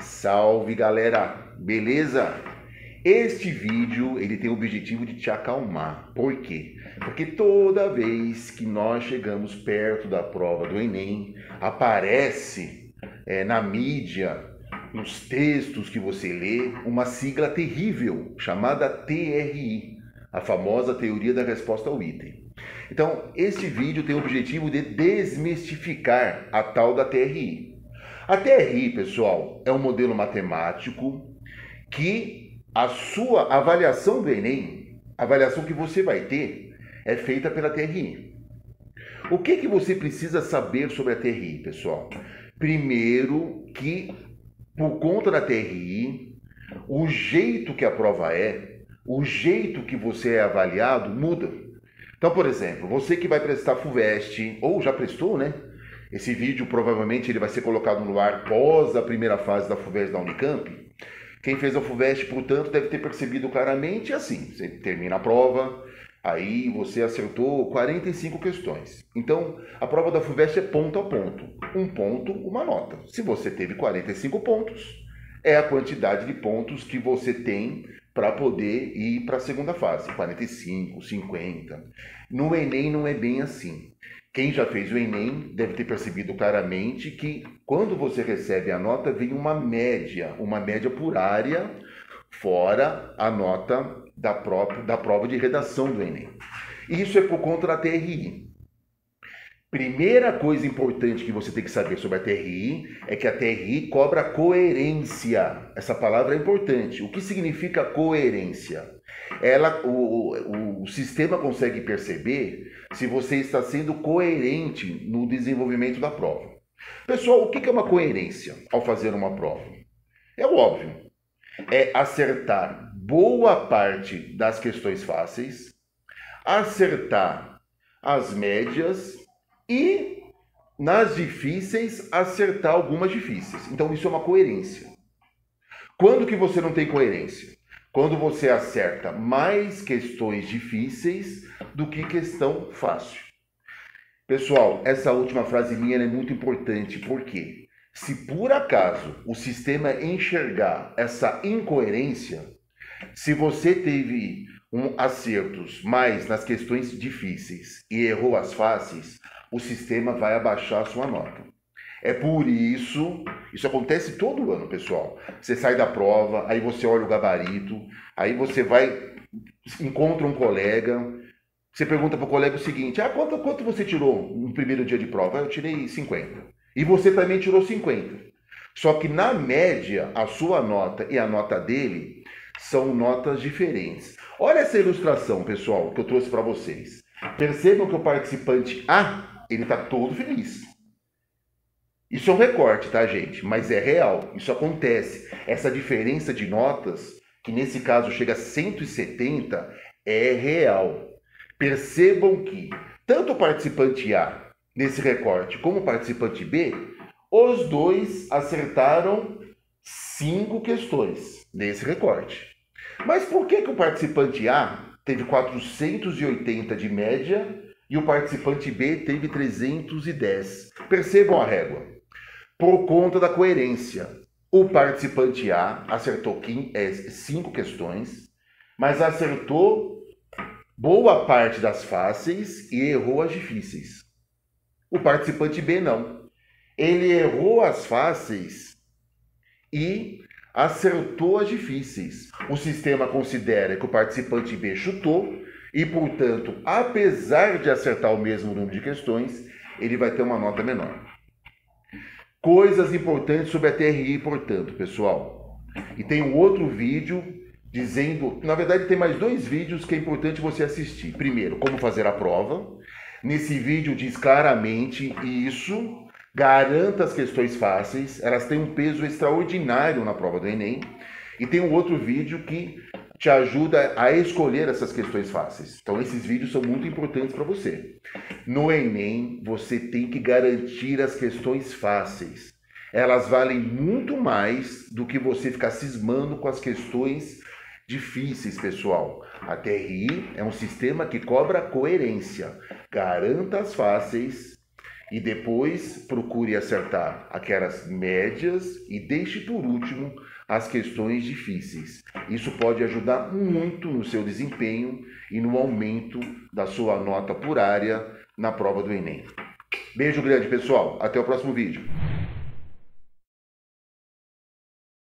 Salve galera, beleza? Este vídeo ele tem o objetivo de te acalmar. Por quê? Porque toda vez que nós chegamos perto da prova do Enem, aparece é, na mídia, nos textos que você lê, uma sigla terrível chamada TRI, a famosa teoria da resposta ao item. Então, este vídeo tem o objetivo de desmistificar a tal da TRI. A TRI, pessoal, é um modelo matemático que a sua avaliação do Enem, a avaliação que você vai ter, é feita pela TRI. O que, que você precisa saber sobre a TRI, pessoal? Primeiro, que por conta da TRI, o jeito que a prova é, o jeito que você é avaliado muda. Então, por exemplo, você que vai prestar FUVEST, ou já prestou, né? Esse vídeo provavelmente ele vai ser colocado no ar pós a primeira fase da FUVEST da Unicamp. Quem fez a FUVEST, portanto, deve ter percebido claramente assim: você termina a prova, aí você acertou 45 questões. Então, a prova da FUVEST é ponto a ponto. Um ponto, uma nota. Se você teve 45 pontos, é a quantidade de pontos que você tem para poder ir para a segunda fase, 45, 50. No Enem não é bem assim. Quem já fez o Enem deve ter percebido claramente que quando você recebe a nota, vem uma média, uma média por área, fora a nota da, própria, da prova de redação do Enem. Isso é por conta da TRI. Primeira coisa importante que você tem que saber sobre a TRI é que a TRI cobra coerência. Essa palavra é importante. O que significa coerência? Ela, o, o sistema consegue perceber se você está sendo coerente no desenvolvimento da prova. Pessoal, o que é uma coerência ao fazer uma prova? É óbvio. É acertar boa parte das questões fáceis, acertar as médias e nas difíceis acertar algumas difíceis. Então isso é uma coerência. Quando que você não tem coerência? quando você acerta mais questões difíceis do que questão fácil. Pessoal, essa última frase minha é muito importante, porque se por acaso o sistema enxergar essa incoerência, se você teve um acertos mais nas questões difíceis e errou as fáceis, o sistema vai abaixar a sua nota. É por isso, isso acontece todo ano, pessoal. Você sai da prova, aí você olha o gabarito, aí você vai, encontra um colega, você pergunta para o colega o seguinte: ah, quanto, quanto você tirou no primeiro dia de prova? Eu tirei 50. E você também tirou 50. Só que na média, a sua nota e a nota dele são notas diferentes. Olha essa ilustração, pessoal, que eu trouxe para vocês. Percebam que o participante A, ele está todo feliz. Isso é um recorte, tá, gente? Mas é real. Isso acontece. Essa diferença de notas, que nesse caso chega a 170, é real. Percebam que tanto o participante A nesse recorte como o participante B, os dois acertaram cinco questões nesse recorte. Mas por que, que o participante A teve 480 de média e o participante B teve 310? Percebam a régua por conta da coerência. O participante A acertou é, cinco questões, mas acertou boa parte das fáceis e errou as difíceis. O participante B não. Ele errou as fáceis e acertou as difíceis. O sistema considera que o participante B chutou e, portanto, apesar de acertar o mesmo número de questões, ele vai ter uma nota menor. Coisas importantes sobre a TRI, portanto, pessoal. E tem um outro vídeo dizendo, na verdade tem mais dois vídeos que é importante você assistir. Primeiro, como fazer a prova. Nesse vídeo diz claramente isso, garanta as questões fáceis, elas têm um peso extraordinário na prova do Enem. E tem um outro vídeo que te ajuda a escolher essas questões fáceis. Então, esses vídeos são muito importantes para você. No Enem, você tem que garantir as questões fáceis. Elas valem muito mais do que você ficar cismando com as questões difíceis, pessoal. A TRI é um sistema que cobra coerência. Garanta as fáceis e depois procure acertar aquelas médias e deixe por último as questões difíceis. Isso pode ajudar muito no seu desempenho e no aumento da sua nota por área na prova do Enem. Beijo grande, pessoal. Até o próximo vídeo.